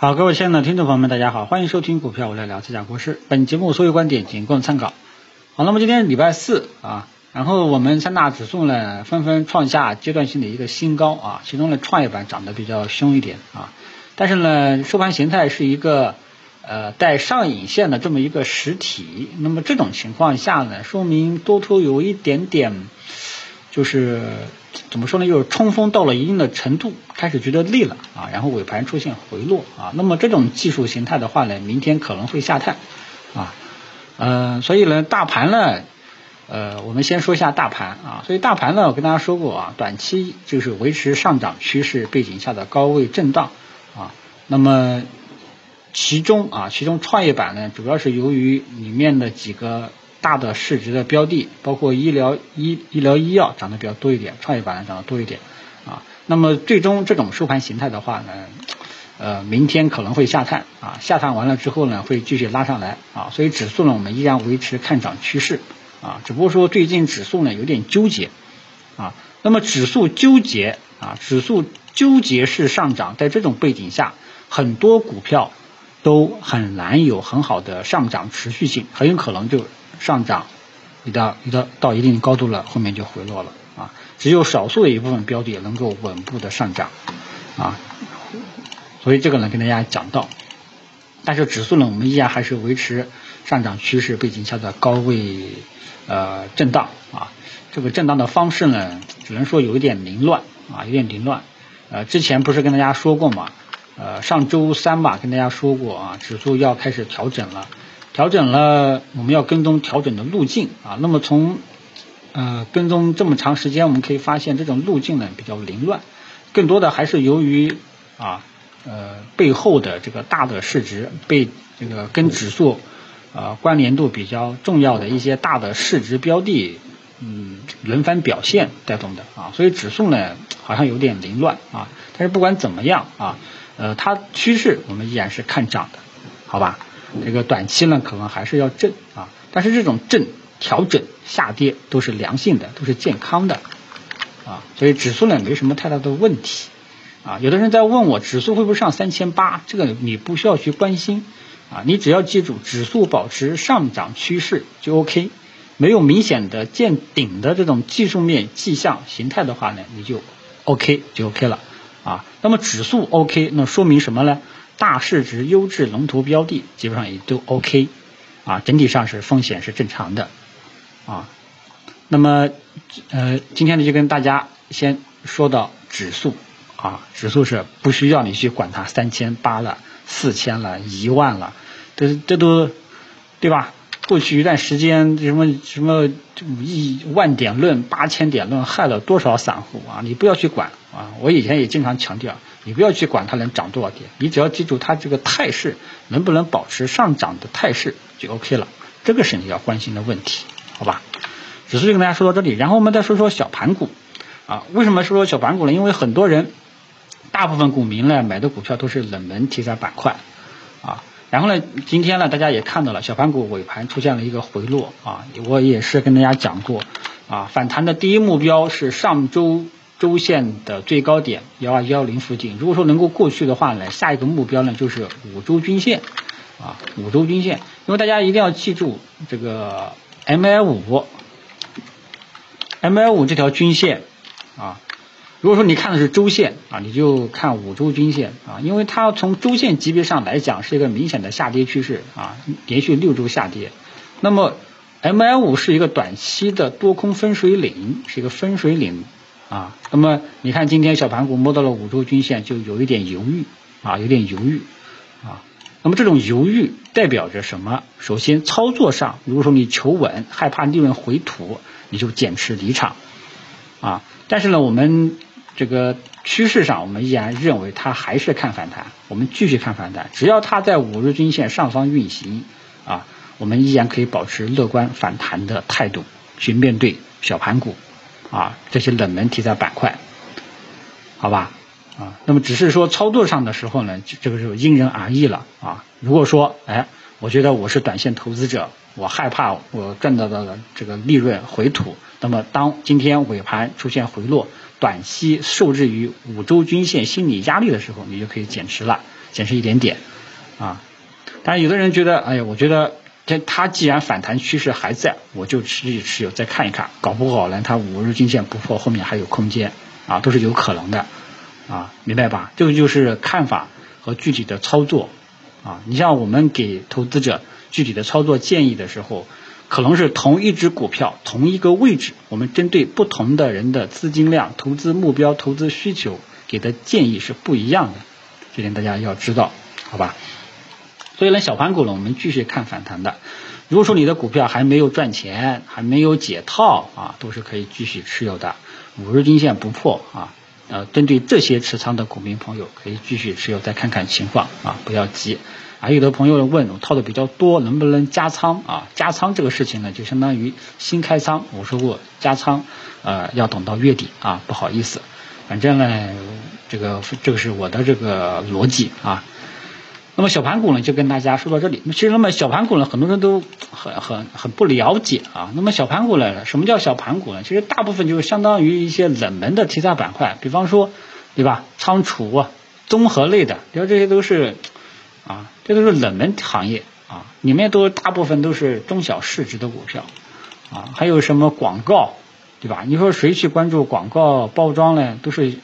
好，各位亲爱的听众朋友们，大家好，欢迎收听股票我来聊，这家国事。本节目所有观点仅供参考。好，那么今天礼拜四啊，然后我们三大指数呢纷纷创下阶段性的一个新高啊，其中呢创业板涨得比较凶一点啊，但是呢收盘形态是一个呃带上影线的这么一个实体，那么这种情况下呢，说明多头有一点点就是怎么说呢，就是冲锋到了一定的程度，开始觉得累了啊，然后尾盘出现回落啊，那么这种技术形态的话呢，明天可能会下探啊。呃，所以呢，大盘呢，呃，我们先说一下大盘啊。所以大盘呢，我跟大家说过啊，短期就是维持上涨趋势背景下的高位震荡啊。那么其中啊，其中创业板呢，主要是由于里面的几个大的市值的标的，包括医疗医医疗医药涨得比较多一点，创业板涨得多一点啊。那么最终这种收盘形态的话呢？呃，明天可能会下探啊，下探完了之后呢，会继续拉上来啊，所以指数呢，我们依然维持看涨趋势啊，只不过说最近指数呢有点纠结啊，那么指数纠结啊，指数纠结式上涨，在这种背景下，很多股票都很难有很好的上涨持续性，很有可能就上涨一到一到到一定高度了，后面就回落了啊，只有少数的一部分标的能够稳步的上涨啊。所以这个呢，跟大家讲到，但是指数呢，我们依然还是维持上涨趋势背景下的高位呃震荡啊。这个震荡的方式呢，只能说有一点凌乱啊，有点凌乱。呃，之前不是跟大家说过嘛，呃，上周三吧，跟大家说过啊，指数要开始调整了，调整了，我们要跟踪调整的路径啊。那么从呃跟踪这么长时间，我们可以发现这种路径呢比较凌乱，更多的还是由于啊。呃，背后的这个大的市值被这个跟指数呃关联度比较重要的一些大的市值标的，嗯，轮番表现带动的啊，所以指数呢好像有点凌乱啊，但是不管怎么样啊，呃，它趋势我们依然是看涨的，好吧？这个短期呢可能还是要震啊，但是这种震调整下跌都是良性的，都是健康的啊，所以指数呢没什么太大的问题。啊，有的人在问我指数会不会上三千八？这个你不需要去关心啊，你只要记住指数保持上涨趋势就 OK，没有明显的见顶的这种技术面迹象形态的话呢，你就 OK 就 OK 了啊。那么指数 OK，那说明什么呢？大市值优质龙头标的基本上也都 OK 啊，整体上是风险是正常的啊。那么呃，今天呢就跟大家先说到指数。啊，指数是不需要你去管它三千八了、四千了、一万了，这这都对吧？过去一段时间什么什么一万点论、八千点论害了多少散户啊！你不要去管啊！我以前也经常强调，你不要去管它能涨多少点，你只要记住它这个态势能不能保持上涨的态势就 OK 了，这个是你要关心的问题，好吧？指数就跟大家说到这里，然后我们再说说小盘股啊，为什么说说小盘股呢？因为很多人。大部分股民呢买的股票都是冷门题材板块啊，然后呢，今天呢大家也看到了小盘股尾盘出现了一个回落啊，我也是跟大家讲过啊，反弹的第一目标是上周周线的最高点幺二幺零附近，如果说能够过去的话呢，下一个目标呢就是五周均线啊，五周均线，因为大家一定要记住这个 M I 五 M I 五这条均线啊。如果说你看的是周线啊，你就看五周均线啊，因为它从周线级别上来讲是一个明显的下跌趋势啊，连续六周下跌。那么 M I 五是一个短期的多空分水岭，是一个分水岭啊。那么你看今天小盘股摸到了五周均线，就有一点犹豫啊，有点犹豫啊。那么这种犹豫代表着什么？首先操作上，如果说你求稳，害怕利润回吐，你就减持离场啊。但是呢，我们这个趋势上，我们依然认为它还是看反弹，我们继续看反弹。只要它在五日均线上方运行，啊，我们依然可以保持乐观反弹的态度去面对小盘股，啊，这些冷门题材板块，好吧，啊，那么只是说操作上的时候呢，这个就因人而异了，啊，如果说，哎，我觉得我是短线投资者，我害怕我赚到的这个利润回吐，那么当今天尾盘出现回落。短期受制于五周均线心理压力的时候，你就可以减持了。减持一点点啊。但有的人觉得，哎呀，我觉得这它既然反弹趋势还在，我就持续持有再看一看，搞不好呢，它五日均线不破，后面还有空间啊，都是有可能的啊，明白吧？这个就是看法和具体的操作啊。你像我们给投资者具体的操作建议的时候。可能是同一只股票同一个位置，我们针对不同的人的资金量、投资目标、投资需求给的建议是不一样的，这点大家要知道，好吧？所以呢，小盘股呢，我们继续看反弹的。如果说你的股票还没有赚钱，还没有解套啊，都是可以继续持有的。五日均线不破啊，呃，针对这些持仓的股民朋友，可以继续持有，再看看情况啊，不要急。啊，有的朋友问我套的比较多，能不能加仓啊？加仓这个事情呢，就相当于新开仓。我说过加仓，呃，要等到月底啊，不好意思，反正呢，这个这个是我的这个逻辑啊。那么小盘股呢，就跟大家说到这里。其实那么小盘股呢，很多人都很很很不了解啊。那么小盘股呢，什么叫小盘股呢？其实大部分就是相当于一些冷门的题材板块，比方说，对吧？仓储、综合类的，你说这些都是。啊，这都是冷门行业啊，里面都大部分都是中小市值的股票啊，还有什么广告，对吧？你说谁去关注广告包装呢？都是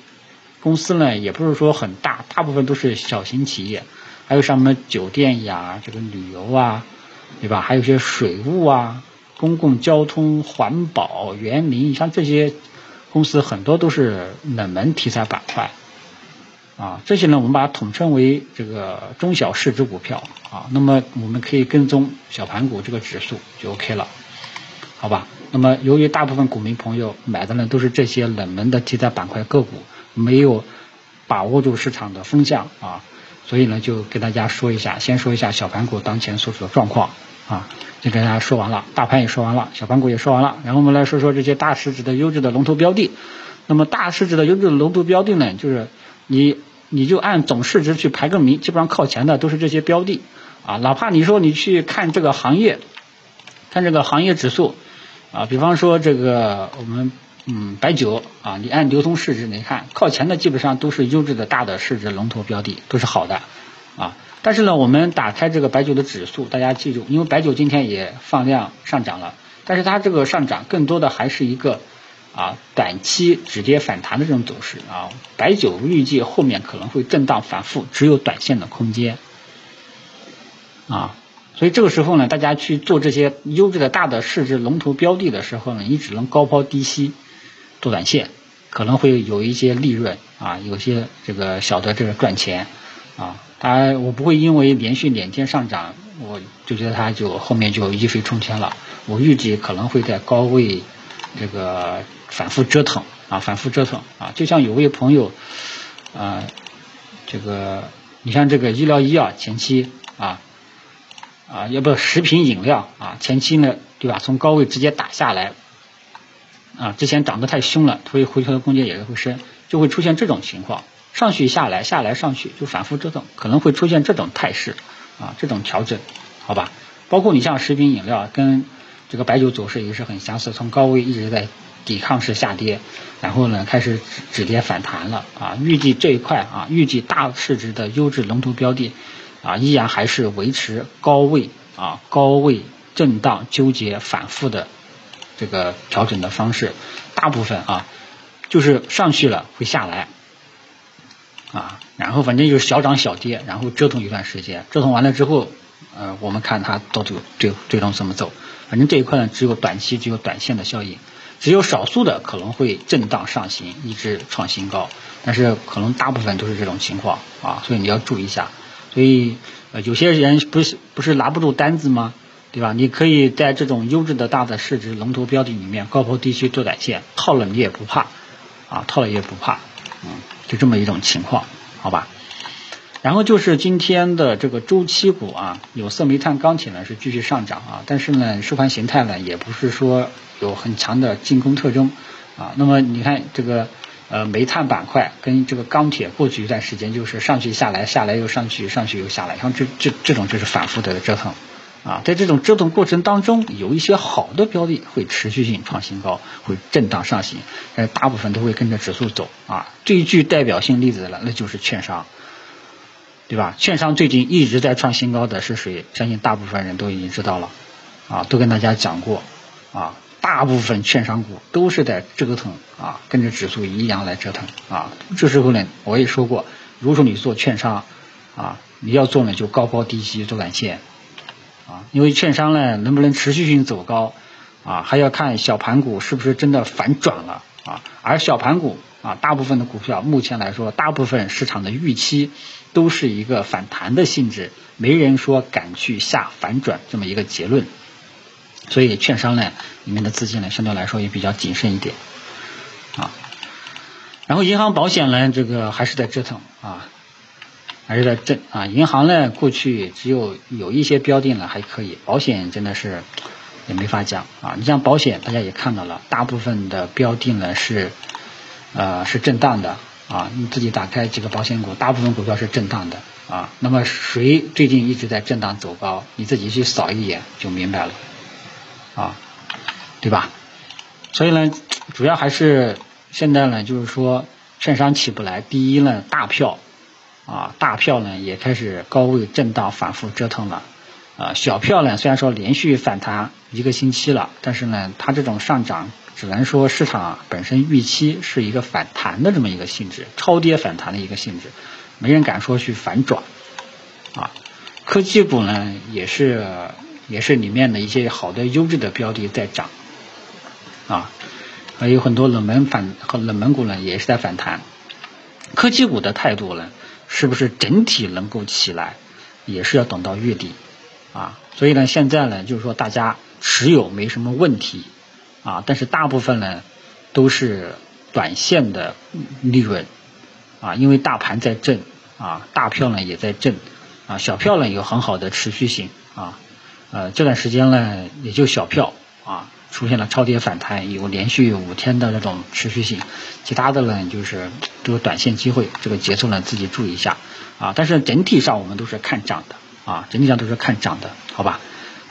公司呢，也不是说很大，大部分都是小型企业，还有什么酒店呀，这个旅游啊，对吧？还有些水务啊，公共交通、环保、园林，像这些公司很多都是冷门题材板块。啊，这些呢，我们把它统称为这个中小市值股票啊。那么我们可以跟踪小盘股这个指数就 OK 了，好吧？那么由于大部分股民朋友买的呢都是这些冷门的题材板块个股，没有把握住市场的风向啊，所以呢就给大家说一下，先说一下小盘股当前所处的状况啊。就跟大家说完了，大盘也说完了，小盘股也说完了，然后我们来说说这些大市值的优质的龙头标的。那么大市值的优质的龙头标的呢，就是。你你就按总市值去排个名，基本上靠前的都是这些标的啊。哪怕你说你去看这个行业，看这个行业指数啊，比方说这个我们嗯白酒啊，你按流通市值你看靠前的基本上都是优质的大的市值龙头标的，都是好的啊。但是呢，我们打开这个白酒的指数，大家记住，因为白酒今天也放量上涨了，但是它这个上涨更多的还是一个。啊，短期止跌反弹的这种走势啊，白酒预计后面可能会震荡反复，只有短线的空间啊，所以这个时候呢，大家去做这些优质的大的市值龙头标的的时候呢，你只能高抛低吸做短线，可能会有一些利润啊，有些这个小的这个赚钱啊，当然我不会因为连续两天上涨，我就觉得它就后面就一飞冲天了，我预计可能会在高位这个。反复折腾啊，反复折腾啊，就像有位朋友啊，这个你像这个医疗医药前期啊啊，要不食品饮料啊，前期呢对吧，从高位直接打下来啊，之前涨得太凶了，所以回调的空间也会深，就会出现这种情况，上去下来，下来上去就反复折腾，可能会出现这种态势啊，这种调整，好吧？包括你像食品饮料跟这个白酒走势也是很相似，从高位一直在。抵抗式下跌，然后呢开始止跌反弹了啊！预计这一块啊，预计大市值的优质龙头标的啊，依然还是维持高位啊，高位震荡纠结反复的这个调整的方式。大部分啊，就是上去了会下来啊，然后反正就是小涨小跌，然后折腾一段时间，折腾完了之后，呃，我们看它到最最最终怎么走。反正这一块呢，只有短期，只有短线的效应。只有少数的可能会震荡上行，一直创新高，但是可能大部分都是这种情况啊，所以你要注意一下。所以呃，有些人不是不是拿不住单子吗？对吧？你可以在这种优质的大的市值龙头标的里面高抛低吸做短线，套了你也不怕啊，套了也不怕，嗯，就这么一种情况，好吧？然后就是今天的这个周期股啊，有色、煤炭、钢铁呢是继续上涨啊，但是呢收盘形态呢也不是说。有很强的进攻特征啊，那么你看这个呃煤炭板块跟这个钢铁过去一段时间就是上去下来，下来又上去，上去又下来，像这这这种就是反复的折腾啊，在这种折腾过程当中，有一些好的标的会持续性创新高，会震荡上行，但是大部分都会跟着指数走啊。最具代表性例子了，那就是券商对吧？券商最近一直在创新高的是谁？相信大部分人都已经知道了，啊，都跟大家讲过，啊，大部分券商股都是在折腾，啊，跟着指数一样来折腾，啊，这时候呢，我也说过，如果说你做券商，啊，你要做呢就高抛低吸做短线，啊，因为券商呢能不能持续性走高，啊，还要看小盘股是不是真的反转了，啊，而小盘股。啊，大部分的股票目前来说，大部分市场的预期都是一个反弹的性质，没人说敢去下反转这么一个结论。所以券商呢，里面的资金呢，相对来说也比较谨慎一点。啊，然后银行保险呢，这个还是在折腾啊，还是在震啊。银行呢，过去只有有一些标的呢还可以，保险真的是也没法讲啊。你像保险，大家也看到了，大部分的标的呢是。呃，是震荡的啊！你自己打开几个保险股，大部分股票是震荡的啊。那么谁最近一直在震荡走高？你自己去扫一眼就明白了啊，对吧？所以呢，主要还是现在呢，就是说券商起不来。第一呢，大票啊，大票呢也开始高位震荡反复折腾了啊。小票呢，虽然说连续反弹一个星期了，但是呢，它这种上涨。只能说市场本身预期是一个反弹的这么一个性质，超跌反弹的一个性质，没人敢说去反转啊。科技股呢也是也是里面的一些好的优质的标的在涨啊，还有很多冷门反和冷门股呢也是在反弹。科技股的态度呢，是不是整体能够起来，也是要等到月底。啊。所以呢，现在呢就是说大家持有没什么问题。啊，但是大部分呢都是短线的利润。啊，因为大盘在震。啊，大票呢也在震。啊，小票呢有很好的持续性。啊，呃这段时间呢也就小票。啊出现了超跌反弹，有连续五天的那种持续性，其他的呢就是都有短线机会，这个节奏呢自己注意一下。啊，但是整体上我们都是看涨的啊，整体上都是看涨的，好吧？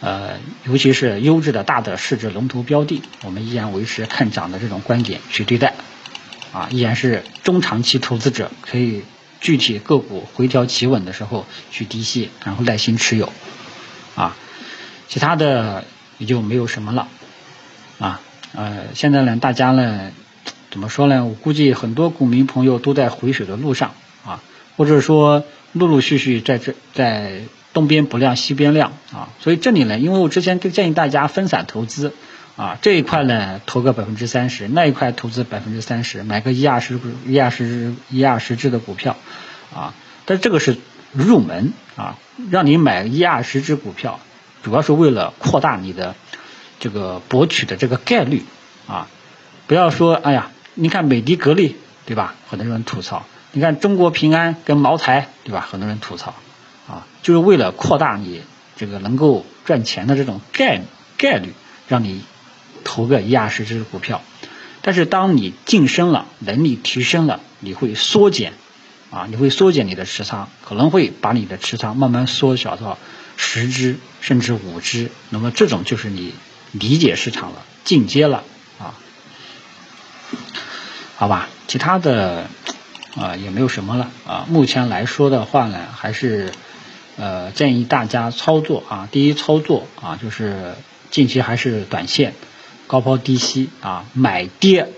呃，尤其是优质的大的市值龙头标的，我们依然维持看涨的这种观点去对待，啊，依然是中长期投资者可以具体个股回调企稳的时候去低吸，然后耐心持有，啊，其他的也就没有什么了，啊，呃，现在呢，大家呢，怎么说呢？我估计很多股民朋友都在回水的路上，啊，或者说陆陆续续在这在。东边不亮西边亮啊，所以这里呢，因为我之前就建议大家分散投资啊，这一块呢投个百分之三十，那一块投资百分之三十，买个一二十股一二十一二十只的股票啊，但这个是入门啊，让你买一二十只股票，主要是为了扩大你的这个博取的这个概率啊，不要说哎呀，你看美的格力对吧？很多人吐槽，你看中国平安跟茅台对吧？很多人吐槽。啊，就是为了扩大你这个能够赚钱的这种概概率，让你投个一二十只股票。但是当你晋升了，能力提升了，你会缩减啊，你会缩减你的持仓，可能会把你的持仓慢慢缩小到十只甚至五只。那么这种就是你理解市场了，进阶了啊。好吧，其他的啊也没有什么了啊。目前来说的话呢，还是。呃，建议大家操作啊，第一操作啊，就是近期还是短线，高抛低吸啊，买跌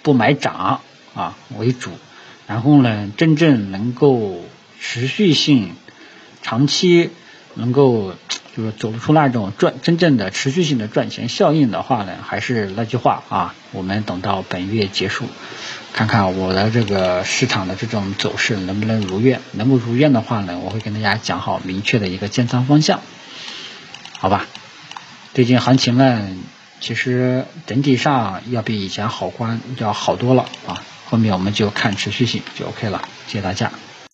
不买涨啊为主。然后呢，真正能够持续性、长期能够就是走出那种赚真正的持续性的赚钱效应的话呢，还是那句话啊，我们等到本月结束。看看我的这个市场的这种走势能不能如愿，能不如愿的话呢，我会跟大家讲好明确的一个建仓方向，好吧？最近行情呢，其实整体上要比以前好观要好多了啊，后面我们就看持续性就 OK 了，谢谢大家。